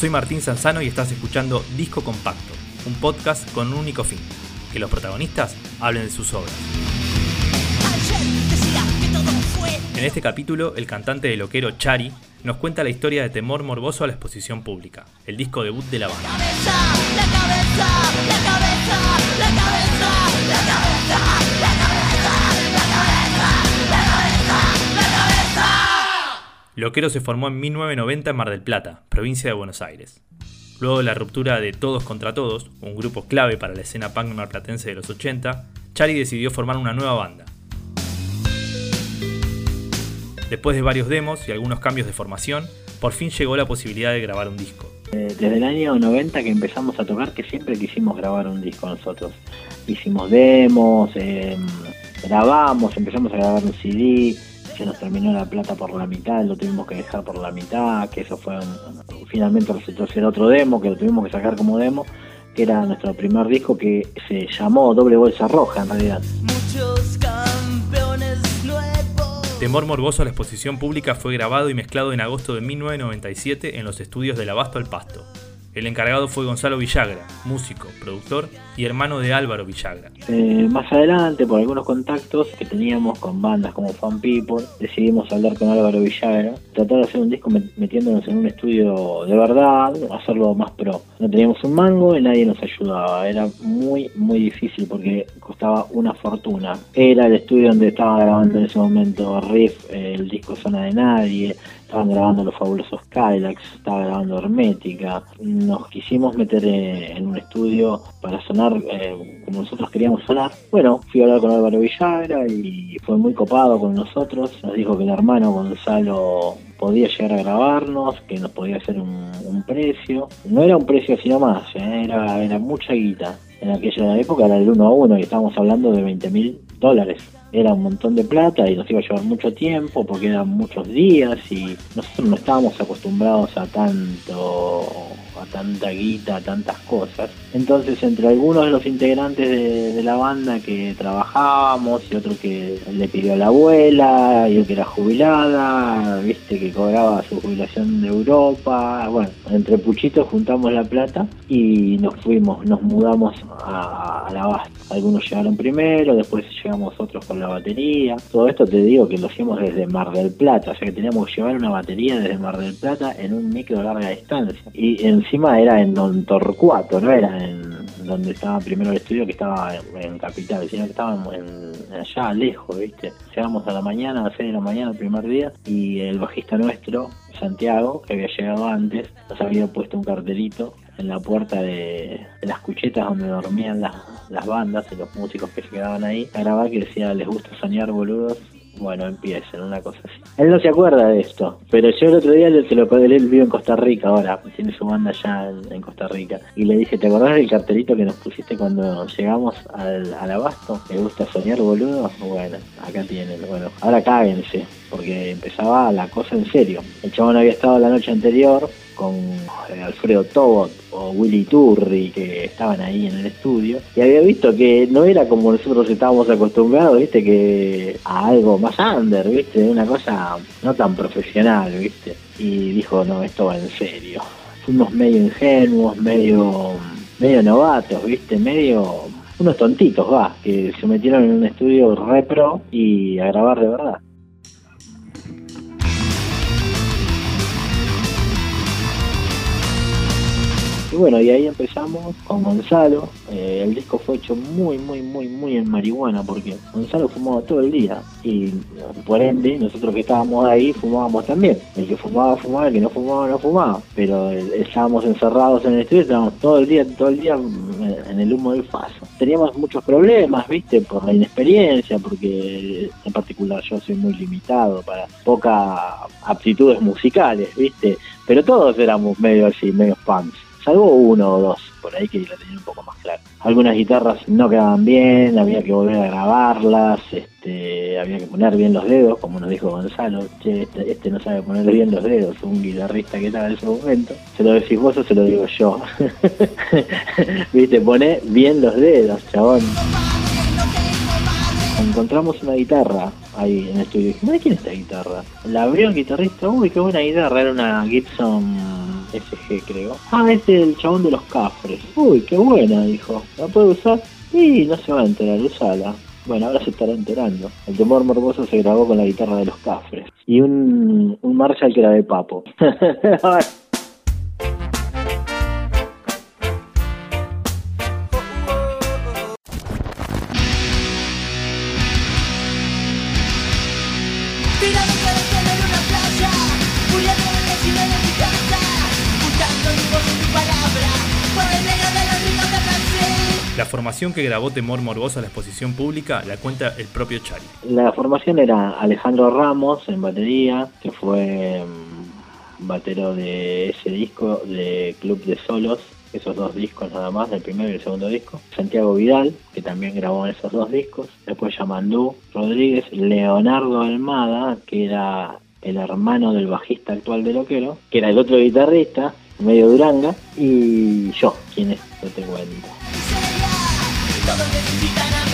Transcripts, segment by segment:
Soy Martín Sanzano y estás escuchando Disco Compacto, un podcast con un único fin, que los protagonistas hablen de sus obras. En este capítulo, el cantante de loquero Chari nos cuenta la historia de Temor Morboso a la exposición pública, el disco debut de la banda. Loquero se formó en 1990 en Mar del Plata, provincia de Buenos Aires. Luego de la ruptura de Todos contra Todos, un grupo clave para la escena punk marplatense de los 80, Chari decidió formar una nueva banda. Después de varios demos y algunos cambios de formación, por fin llegó la posibilidad de grabar un disco. Eh, desde el año 90 que empezamos a tocar, que siempre quisimos grabar un disco nosotros. Hicimos demos, em, grabamos, empezamos a grabar un CD, se nos terminó la plata por la mitad, lo tuvimos que dejar por la mitad, que eso fue finalmente resultó ser otro demo, que lo tuvimos que sacar como demo, que era nuestro primer disco que se llamó Doble Bolsa Roja en realidad. Temor Morboso a la exposición pública fue grabado y mezclado en agosto de 1997 en los estudios del Abasto al Pasto. El encargado fue Gonzalo Villagra, músico, productor y hermano de Álvaro Villagra. Eh, más adelante, por algunos contactos que teníamos con bandas como Fan People, decidimos hablar con Álvaro Villagra, tratar de hacer un disco metiéndonos en un estudio de verdad, hacerlo más pro. No teníamos un mango y nadie nos ayudaba, era muy, muy difícil porque costaba una fortuna. Era el estudio donde estaba grabando en ese momento Riff, el disco Zona de Nadie, estaban grabando los fabulosos Kylax, estaba grabando Hermética. Nos quisimos meter en un estudio para sonar eh, como nosotros queríamos sonar. Bueno, fui a hablar con Álvaro Villagra y fue muy copado con nosotros. Nos dijo que el hermano Gonzalo podía llegar a grabarnos, que nos podía hacer un, precio. No era un precio así nomás, eh, era, era mucha guita. En aquella época era el uno a uno y estábamos hablando de 20 mil dólares era un montón de plata y nos iba a llevar mucho tiempo porque eran muchos días y nosotros no estábamos acostumbrados a tanto a tanta guita, a tantas cosas. Entonces, entre algunos de los integrantes de, la banda que trabajábamos y otro que le pidió a la abuela y que era jubilada, viste, que cobraba su jubilación de Europa. Bueno, entre puchitos juntamos la plata y nos fuimos, nos mudamos a, la base. Algunos llegaron primero, después llegamos otros con la batería. Todo esto te digo que lo hicimos desde Mar del Plata, o sea que teníamos que llevar una batería desde Mar del Plata en un micro larga distancia. Y en encima era en Don Torcuato, no era en donde estaba primero el estudio que estaba en, Capital, sino que estábamos allá lejos, ¿viste? Llegamos a la mañana, a las 6 de la mañana el primer día y el bajista nuestro, Santiago, que había llegado antes, nos había puesto un cartelito en la puerta de, las cuchetas donde dormían las, las bandas y los músicos que se quedaban ahí a que decía les gusta soñar boludos bueno, empiecen, una cosa así. Él no se acuerda de esto, pero yo el otro día se lo él vive en Costa Rica ahora, tiene su banda allá en, Costa Rica. Y le dije, ¿te acordás del cartelito que nos pusiste cuando llegamos al, al abasto? ¿Te gusta soñar, boludo? Bueno, acá tienen, bueno, ahora cáguense, porque empezaba la cosa en serio. El chabón había estado la noche anterior con eh, Alfredo Tobot o Willy Turri que estaban ahí en el estudio y había visto que no era como nosotros estábamos acostumbrados, viste, que a algo más under, viste, una cosa no tan profesional, viste, y dijo, no, esto va en serio. Fuimos medio ingenuos, medio, medio novatos, viste, medio unos tontitos, va, que se metieron en un estudio repro y a grabar de verdad. Y bueno, y ahí empezamos con Gonzalo. Eh, el disco fue hecho muy, muy, muy, muy en marihuana porque Gonzalo fumaba todo el día y por ende nosotros que estábamos ahí fumábamos también. El que fumaba, fumaba, el que no fumaba, no fumaba. Pero estábamos encerrados en el estudio, estábamos todo el día, todo el día en el humo del faso. Teníamos muchos problemas, viste, por la inexperiencia, porque en particular yo soy muy limitado para pocas aptitudes musicales, viste. Pero todos éramos medio así, medio fans salvo uno o dos por ahí que la tenían un poco más claro. Algunas guitarras no quedaban bien, había que volver a grabarlas, este, había que poner bien los dedos, como nos dijo Gonzalo, che, este, este no sabe poner bien los dedos, un guitarrista que estaba en ese momento, se lo decís vos o se lo digo yo. Viste, pone bien los dedos, chabón. Encontramos una guitarra ahí en el estudio. ¿de quién es esta guitarra? La abrió el guitarrista, uy, qué buena guitarra, era una Gibson SG creo. Ah, es el chabón de los cafres. Uy, qué buena, dijo. ¿La puede usar? Y no se va a enterar, usala. Bueno, ahora se estará enterando. El temor morboso se grabó con la guitarra de los cafres. Y un, un Marshall que era de Papo. que grabó Temor Morboso a la exposición pública la cuenta el propio Chari. La formación era Alejandro Ramos en batería, que fue mm, batero de ese disco de Club de Solos, esos dos discos nada más, del primero y el segundo disco. Santiago Vidal, que también grabó esos dos discos. Después Yamandú Rodríguez, Leonardo Almada, que era el hermano del bajista actual de Loquero, que era el otro guitarrista, medio duranga, y yo, quien es, no te cuento. Todos necesitan amor.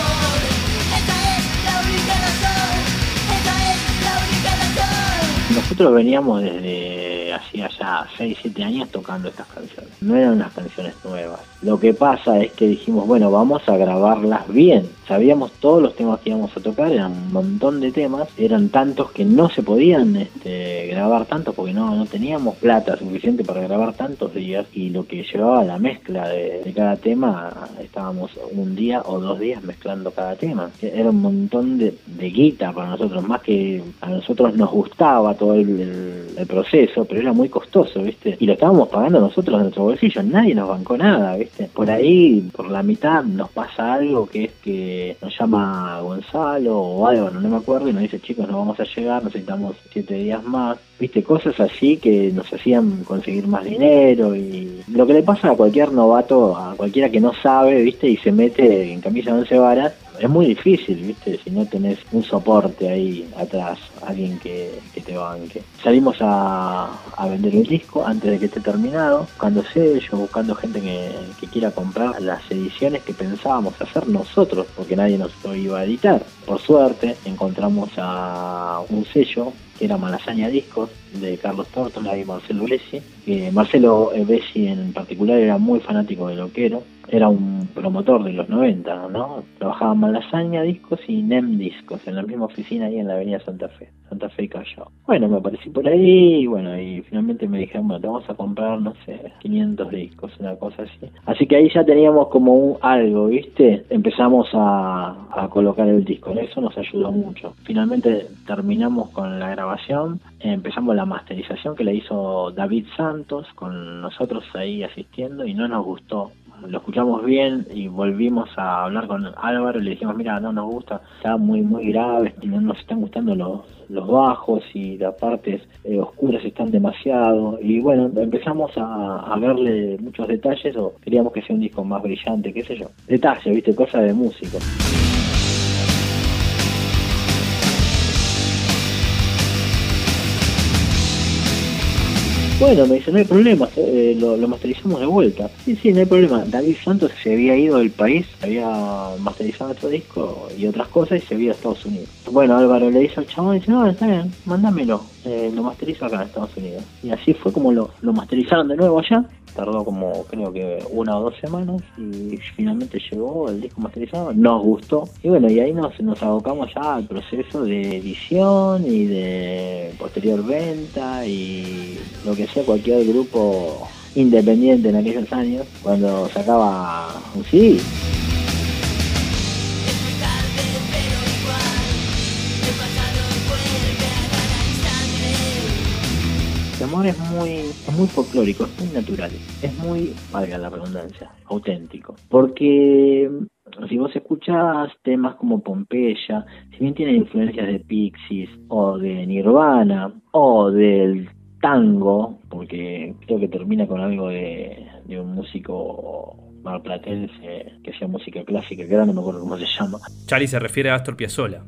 Nosotros veníamos desde hacía ya 6, 7 años tocando estas canciones. No eran unas canciones nuevas. Lo que pasa es que dijimos, bueno, vamos a grabarlas bien. Sabíamos todos los temas que íbamos a tocar, eran un montón de temas, eran tantos que no se podían este, grabar tantos porque no, no teníamos plata suficiente para grabar tantos días y lo que llevaba la mezcla de, cada tema, estábamos un día o dos días mezclando cada tema. Era un montón de, de guita para nosotros, más que a nosotros nos gustaba todo el, proceso, pero era muy costoso, ¿viste? Y lo estábamos pagando nosotros en nuestro bolsillo, nadie nos bancó nada, ¿viste? Por ahí, por la mitad, nos pasa algo que es que nos llama Gonzalo o algo, no me acuerdo, y nos dice, chicos, no vamos a llegar, necesitamos siete días más. Viste, cosas así que nos hacían conseguir más dinero y lo que le pasa a cualquier novato, a cualquiera que no sabe, viste, y se mete en camisa de once varas, es muy difícil, ¿viste? Si no tenés un soporte ahí atrás, alguien que, te banque. Salimos a, vender el disco antes de que esté terminado, buscando sellos, buscando gente que, que, quiera comprar las ediciones que pensábamos hacer nosotros, porque nadie nos lo iba a editar. Por suerte, encontramos a un sello que era Malasaña Discos, de Carlos Tortola y Marcelo Blesi. Marcelo Bessi en particular era muy fanático de Loquero, era un promotor de los 90, ¿no? Trabajaba Malasaña Discos y NEM Discos, en la misma oficina ahí en la avenida Santa Fe, Santa Fe y Callao. Bueno, me aparecí por ahí y bueno, y finalmente me dijeron, bueno, te vamos a comprar, no sé, 500 discos, una cosa así. Así que ahí ya teníamos como un algo, ¿viste? Empezamos a, a colocar el disco, eso nos ayudó mucho. Finalmente terminamos con la grabación, empezamos la masterización que la hizo David Santos con nosotros ahí asistiendo y no nos gustó. Lo escuchamos bien y volvimos a hablar con Álvaro y le dijimos, mira, no nos gusta, está muy, muy grave, no nos están gustando los, los bajos y las partes eh, oscuras están demasiado. Y bueno, empezamos a, a verle muchos detalles o queríamos que sea un disco más brillante, qué sé yo. Detalles, viste, cosas de músico. Bueno, me dice, no hay problema, eh, lo, masterizamos de vuelta. Sí, sí, no hay problema. David Santos se había ido del país, había masterizado otro disco y otras cosas y se había a Estados Unidos. Bueno, Álvaro le dice al chabón y dice, no, está bien, mándamelo. Eh, lo masterizo acá en Estados Unidos. Y así fue como lo, lo masterizaron de nuevo allá tardó como creo que una o dos semanas y finalmente llegó el disco masterizado, nos gustó y bueno, y ahí nos, nos abocamos ya al proceso de edición y de posterior venta y lo que sea cualquier grupo independiente en aquellos años cuando sacaba un CD. Es muy, muy folclórico, es muy natural, es muy, valga la redundancia, auténtico. Porque si vos escuchás temas como Pompeya, si bien tiene influencias de Pixies o de Nirvana o del tango, porque creo que termina con algo de, de un músico marplatense que hacía música clásica, que ahora no me acuerdo cómo se llama. Charlie se refiere a Astor Piazzolla.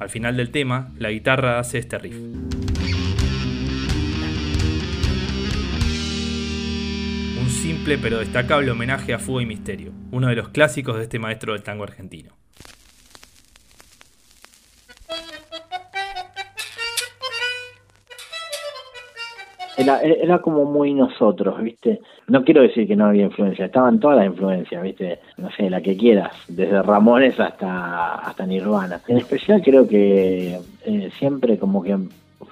Al final del tema, la guitarra hace este riff. Simple pero destacable homenaje a Fuga y Misterio, uno de los clásicos de este maestro del tango argentino. Era, era como muy nosotros, ¿viste? No quiero decir que no había influencia, estaban todas las influencias, ¿viste? No sé, la que quieras, desde Ramones hasta, hasta Nirvana. En especial creo que eh, siempre como que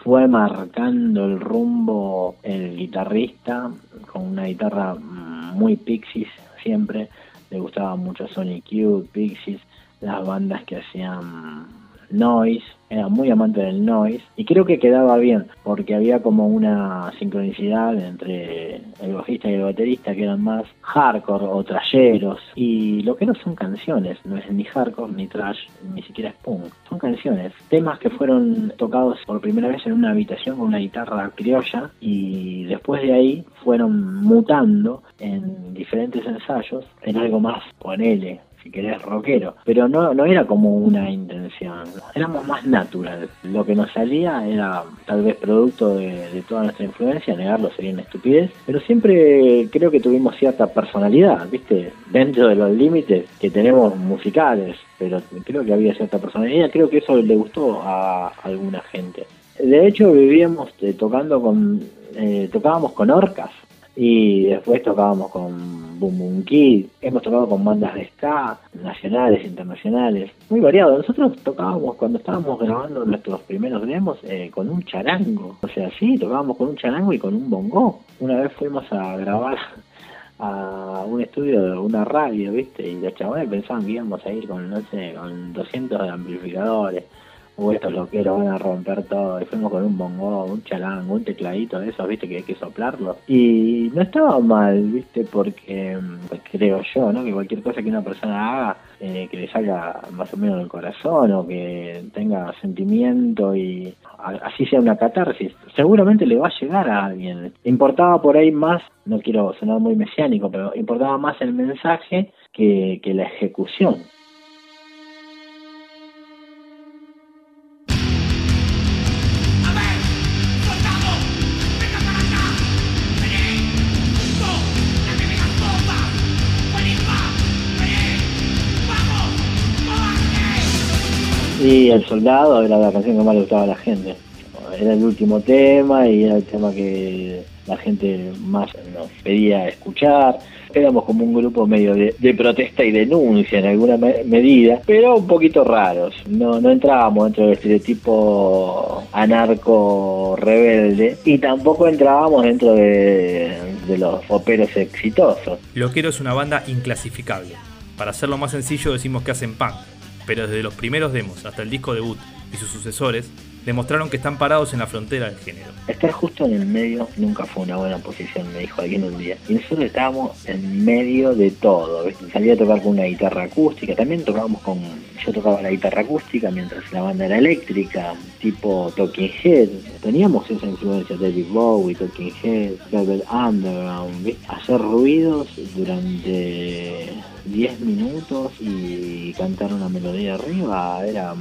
fue marcando el rumbo el guitarrista con una guitarra muy Pixies siempre. Le gustaba mucho Sonic Youth, Pixies, las bandas que hacían noise, era muy amante del noise y creo que quedaba bien porque había como una sincronicidad entre el bajista y el baterista que eran más hardcore o trasheros y lo que no son canciones, no es ni hardcore ni trash, ni siquiera es punk, son canciones, temas que fueron tocados por primera vez en una habitación con una guitarra criolla y después de ahí fueron mutando en diferentes ensayos en algo más, ponele, si querés, rockero. Pero no, no era como una intención, éramos más natural. Lo que nos salía era tal vez producto de, toda nuestra influencia, negarlo sería una estupidez, pero siempre creo que tuvimos cierta personalidad, ¿viste? Dentro de los límites que tenemos musicales, pero creo que había cierta personalidad, creo que eso le gustó a alguna gente. De hecho, vivíamos eh, tocando con, eh, tocábamos con orcas y después tocábamos con Boom Boom Kid, hemos tocado con bandas de ska, nacionales, internacionales, muy variado. Nosotros tocábamos cuando estábamos grabando nuestros primeros demos eh, con un charango, o sea, sí, tocábamos con un charango y con un bongo. Una vez fuimos a grabar a un estudio de una radio, ¿viste? Y los chavales pensaban que íbamos a ir con, no sé, con 200 amplificadores o estos loqueros van a romper todo. Y fuimos con un bongo, un chalán, un tecladito de esos, viste, que hay que soplarlo. Y no estaba mal, viste, porque pues, creo yo, ¿no? Que cualquier cosa que una persona haga, eh, que le salga más o menos del corazón o que tenga sentimiento y así sea una catarsis, seguramente le va a llegar a alguien. Importaba por ahí más, no quiero sonar muy mesiánico, pero importaba más el mensaje que, que la ejecución. El Soldado era la canción que más le gustaba a la gente. Era el último tema y era el tema que la gente más nos pedía escuchar. Éramos como un grupo medio de, protesta y denuncia en alguna medida, pero un poquito raros. No, no entrábamos dentro del estereotipo anarco rebelde y tampoco entrábamos dentro de, de los poperos exitosos. Loquero es una banda inclasificable. Para hacerlo más sencillo decimos que hacen punk pero desde los primeros demos hasta el disco debut y sus sucesores, demostraron que están parados en la frontera del género. Estar justo en el medio nunca fue una buena posición, me dijo alguien un día. Y nosotros estábamos en medio de todo. Salía a tocar con una guitarra acústica, también tocábamos con. Yo tocaba la guitarra acústica mientras la banda era eléctrica, tipo Talking Head. Teníamos esa influencia de David Bowie, Talking Head, Velvet Underground, hacer ruidos durante 10 minutos y cantar una melodía arriba era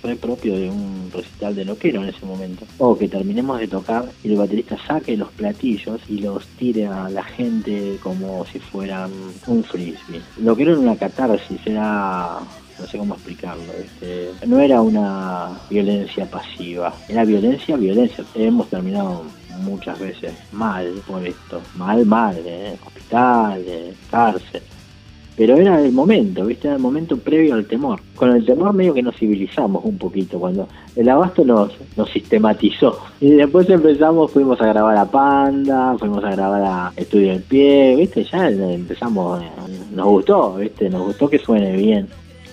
fue propio de un recital de loquero en ese momento. O que terminemos de tocar y el baterista saque los platillos y los tire a la gente como si fueran un frisbee. Loquero era una catarsis, era no sé cómo explicarlo. Este, no era una violencia pasiva, era violencia, violencia. Hemos terminado muchas veces mal por esto, mal, mal, ¿eh? hospitales, cárcel pero era el momento, ¿viste? Era el momento previo al temor. Con el temor medio que nos civilizamos un poquito, cuando el abasto nos, nos sistematizó. Y después empezamos, fuimos a grabar a Panda, fuimos a grabar a Estudio del Pie, ¿viste? Ya empezamos, nos gustó, ¿viste? Nos gustó que suene bien.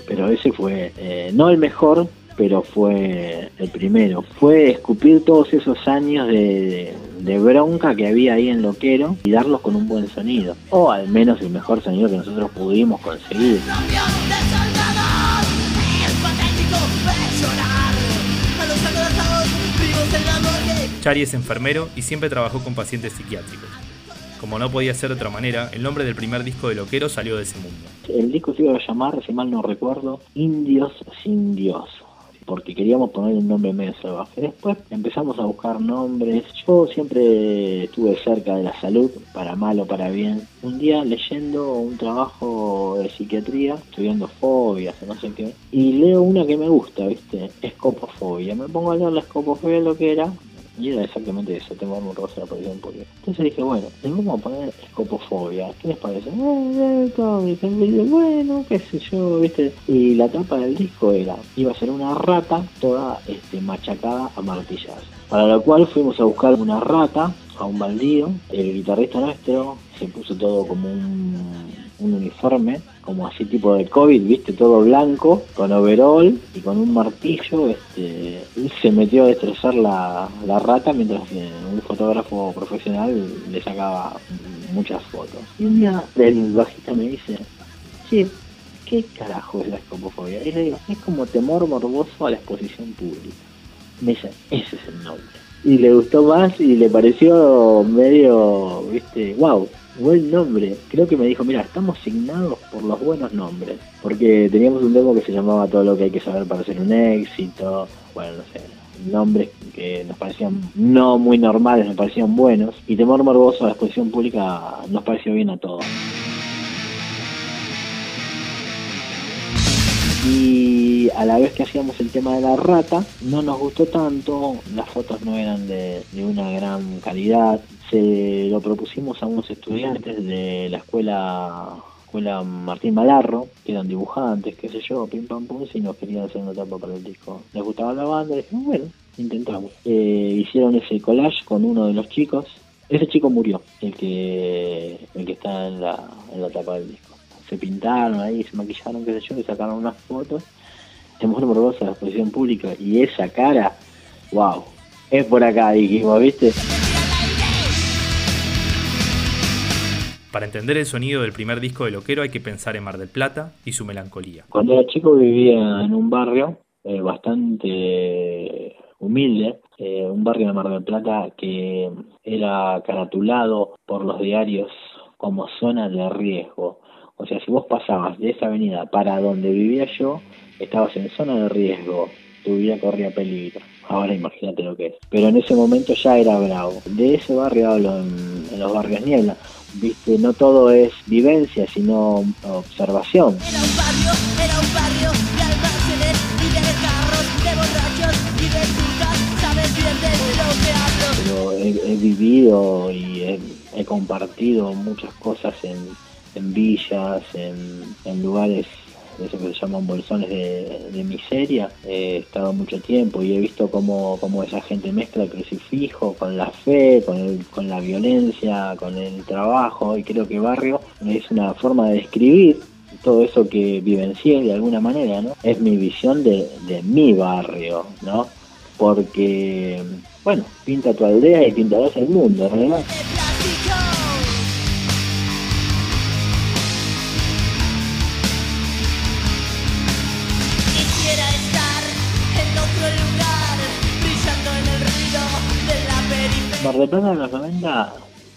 Pero ese fue, eh, no el mejor, pero fue el primero. Fue escupir todos esos años de, bronca que había ahí en Loquero y darlos con un buen sonido. O al menos el mejor sonido que nosotros pudimos conseguir. Chari es enfermero y siempre trabajó con pacientes psiquiátricos. Como no podía ser de otra manera, el nombre del primer disco de Loquero salió de ese mundo. El disco se iba a llamar, si mal no recuerdo, Indios sin Dios porque queríamos poner un nombre medio salvaje. Después empezamos a buscar nombres. Yo siempre estuve cerca de la salud, para mal o para bien. Un día leyendo un trabajo de psiquiatría, estudiando fobias o no sé qué, y leo una que me gusta, ¿viste? Escopofobia. Me pongo a leer la escopofobia lo que era, Y era exactamente eso, tengo un rosa la aparición pública. Entonces dije, bueno, le vamos a poner escopofobia. ¿Qué les parece? Eh, eh, bueno, qué sé yo, viste. Y la tapa del disco era, iba a ser una rata toda este, machacada a martillas. Para lo cual fuimos a buscar una rata a un baldío. El guitarrista nuestro se puso todo como un un uniforme, como así tipo de COVID, viste, todo blanco, con overall y con un martillo, este, se metió a destrozar la, rata mientras un fotógrafo profesional le sacaba muchas fotos. Y un día el bajista me dice, sí, ¿qué carajo es la escopofobia? Y le digo, es como temor morboso a la exposición pública. Me dice, ese es el nombre. Y le gustó más y le pareció medio, viste, wow, buen nombre. Creo que me dijo, mira, estamos signados por los buenos nombres. Porque teníamos un demo que se llamaba Todo lo que hay que saber para ser un éxito. Bueno, no sé, nombres que nos parecían no muy normales, nos parecían buenos. Y Temor Morboso a la exposición pública nos pareció bien a todos. y a la vez que hacíamos el tema de la rata no nos gustó tanto, las fotos no eran de, de, una gran calidad, se lo propusimos a unos estudiantes de la escuela escuela Martín Malarro, que eran dibujantes, qué sé yo, pim pam pum, si nos querían hacer una tapa para el disco. Les gustaba la banda, y dijimos, bueno, intentamos. Eh, hicieron ese collage con uno de los chicos. Ese chico murió, el que el que está en la, en la tapa del disco. Se pintaron ahí, se maquillaron, qué sé yo, y sacaron unas fotos. Se mujer morbosa la exposición pública y esa cara, wow, es por acá, dijimos, ¿viste? Para entender el sonido del primer disco de Loquero hay que pensar en Mar del Plata y su melancolía. Cuando era chico vivía en un barrio eh, bastante humilde, eh, un barrio de Mar del Plata que era caratulado por los diarios como zona de riesgo. O sea, si vos pasabas de esa avenida para donde vivía yo, estabas en zona de riesgo, tu vida corría peligro. Ahora imagínate lo que es. Pero en ese momento ya era bravo. De ese barrio hablo en, en los barrios Niebla viste, no todo es vivencia, sino observación. Era un barrio, era un barrio de almacenes y de carros, de borrachos y de putas, sabes bien de lo que hablo. Pero he, he vivido y he, he, compartido muchas cosas en, en villas, en, en lugares eso que se llaman bolsones de, miseria. He estado mucho tiempo y he visto cómo, cómo esa gente mezcla el crucifijo con la fe, con, el, con la violencia, con el trabajo y creo que barrio es una forma de describir todo eso que vivencié de alguna manera, ¿no? Es mi visión de, de mi barrio, ¿no? Porque, bueno, pinta tu aldea y pintarás el mundo, ¿verdad? Mar Plata de los 90,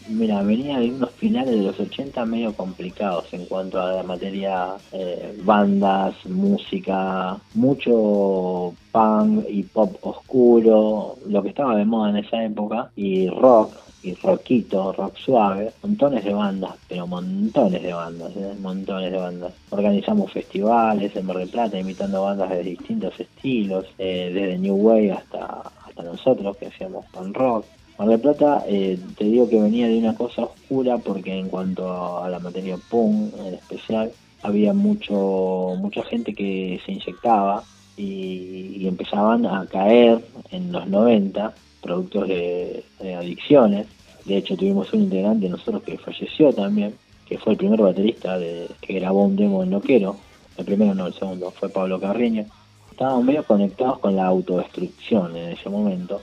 mira, venía de unos finales de los 80 medio complicados en cuanto a la materia eh, bandas, música, mucho punk y pop oscuro, lo que estaba de moda en esa época, y rock, y rockito, rock suave, montones de bandas, pero montones de bandas, ¿eh? montones de bandas. Organizamos festivales en Mar del Plata imitando bandas de distintos estilos, eh, desde New Wave hasta, hasta nosotros que hacíamos punk rock. Mar del Plata, eh, te digo que venía de una cosa oscura porque en cuanto a la materia punk en especial, había mucho mucha gente que se inyectaba y, empezaban a caer en los 90 productos de, adicciones. De hecho, tuvimos un integrante nosotros que falleció también, que fue el primer baterista de, que grabó un demo en Loquero. El primero no, el segundo, fue Pablo Carreño. Estábamos medio conectados con la autodestrucción en ese momento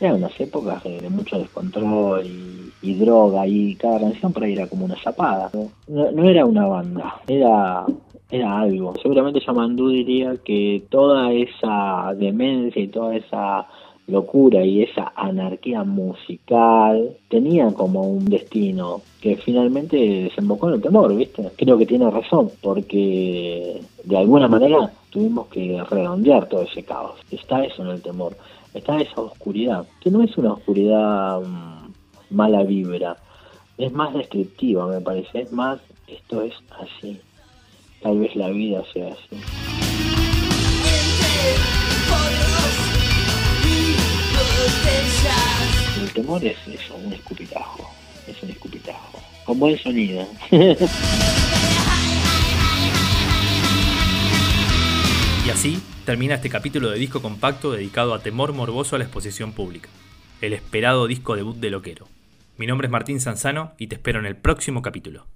eran unas épocas de, mucho descontrol y, droga y cada canción por ahí era como una zapada. No, era una banda, era era algo. Seguramente Yamandú diría que toda esa demencia y toda esa locura y esa anarquía musical tenía como un destino que finalmente desembocó en el temor, ¿viste? Creo que tiene razón, porque de alguna manera tuvimos que redondear todo ese caos. Está eso en el temor está esa oscuridad, que no es una oscuridad mm, mala vibra, es más descriptiva, me parece, es más, esto es así, tal vez la vida sea así. Entre Temor es eso, un escupitajo. Es un escupitajo. Con buen sonido. Y así termina este capítulo de disco compacto dedicado a Temor Morboso a la exposición pública, el esperado disco debut de Loquero. Mi nombre es Martín Sanzano y te espero en el próximo capítulo.